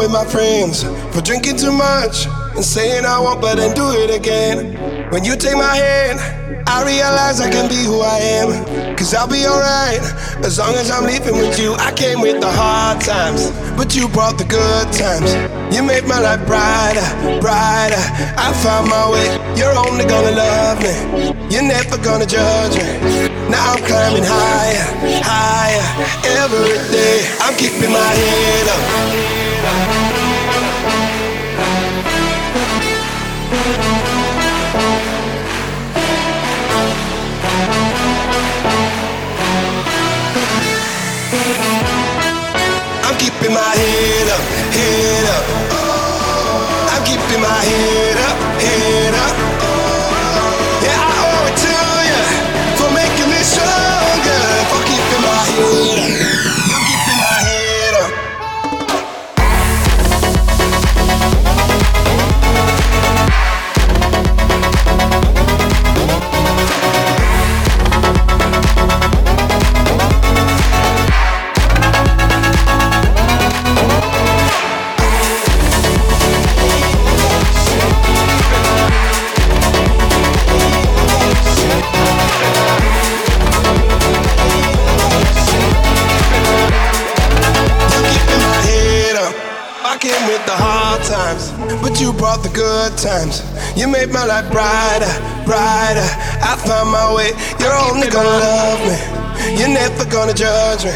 with my friends for drinking too much and saying I won't, but then do it again. When you take my hand, I realize I can be who I am. Cause I'll be alright as long as I'm leaving with you. I came with the hard times, but you brought the good times. You made my life brighter, brighter. I found my way. You're only gonna love me, you're never gonna judge me. Now I'm climbing higher, higher every day. I'm keeping my head up. I'm keeping my head up, head up. I'm keeping my head You made my life brighter, brighter. I found my way. You're only gonna love me. You're never gonna judge me.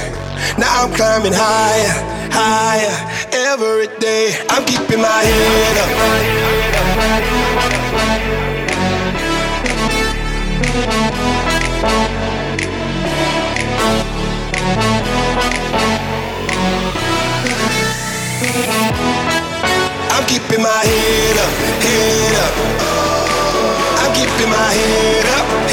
Now I'm climbing higher, higher. Every day I'm keeping my head up. I'm keeping my head up, head up. My head up,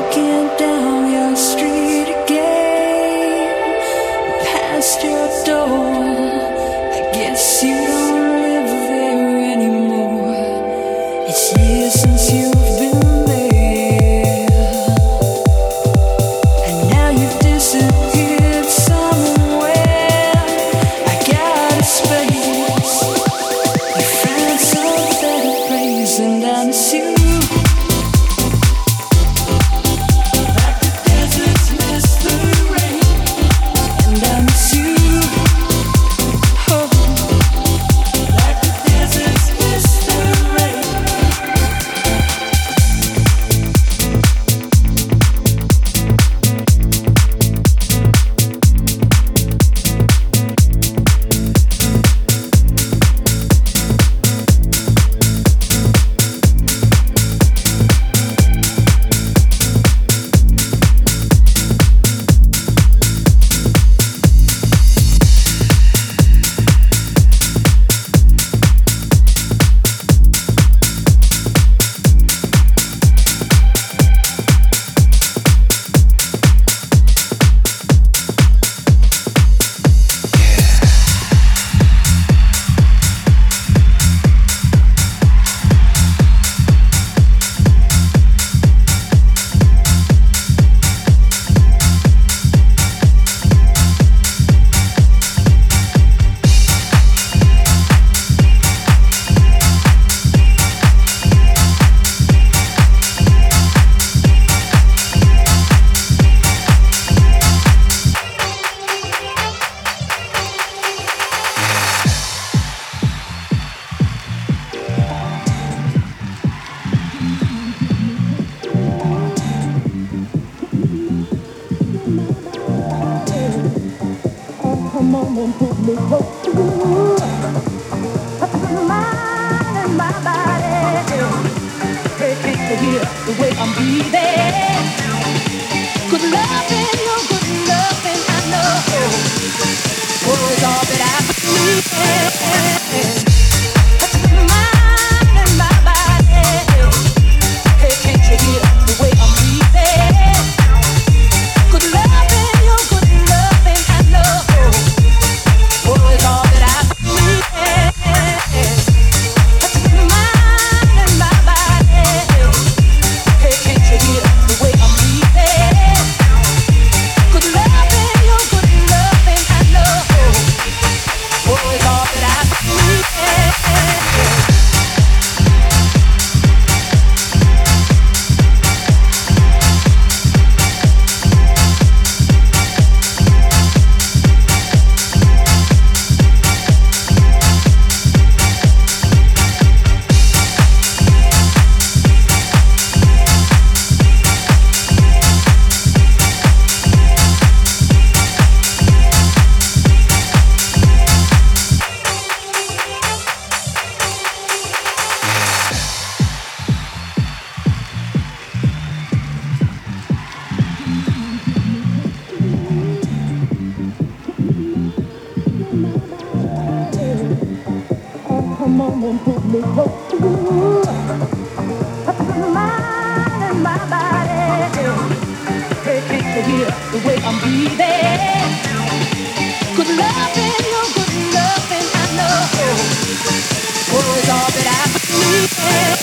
walking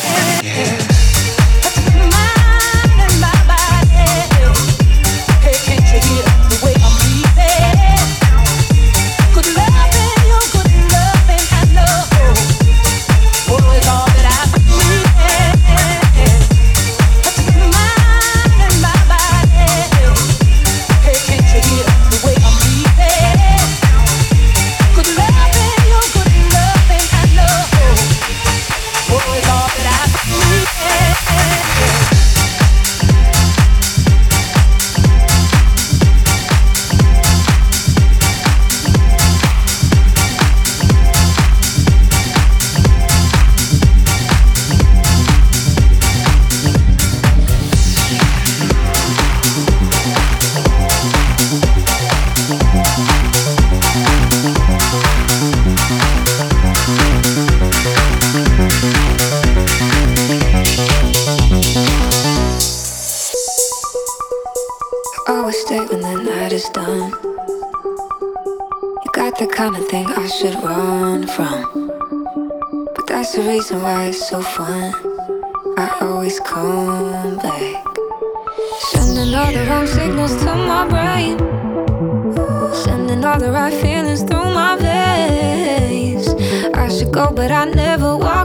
Yeah. The right feelings through my veins. I should go, but I never walk.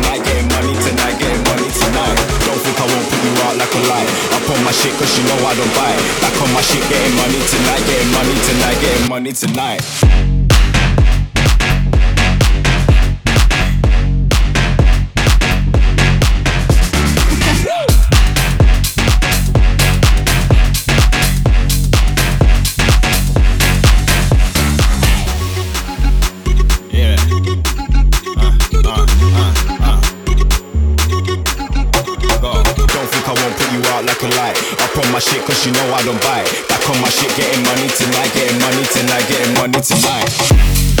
like a. I put my shit cause you know I don't buy. Back on my shit, getting money tonight, getting money tonight, getting money tonight. Shit cause you know I don't it. Back on my shit, getting money tonight, getting money tonight, getting money tonight.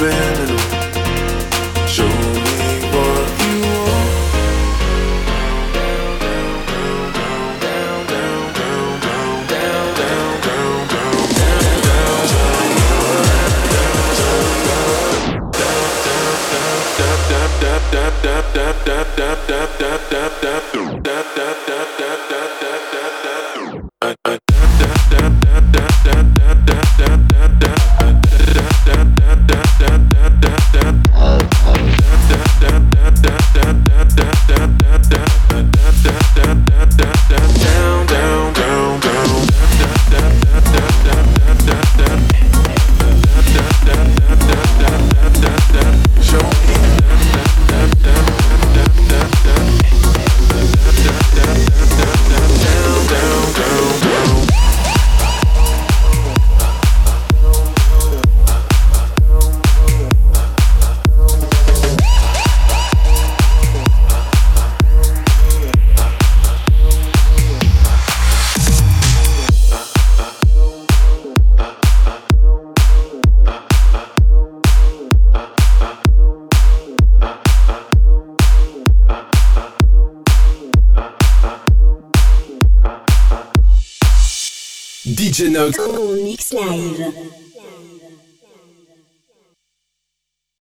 been DJ Nox. En mix live.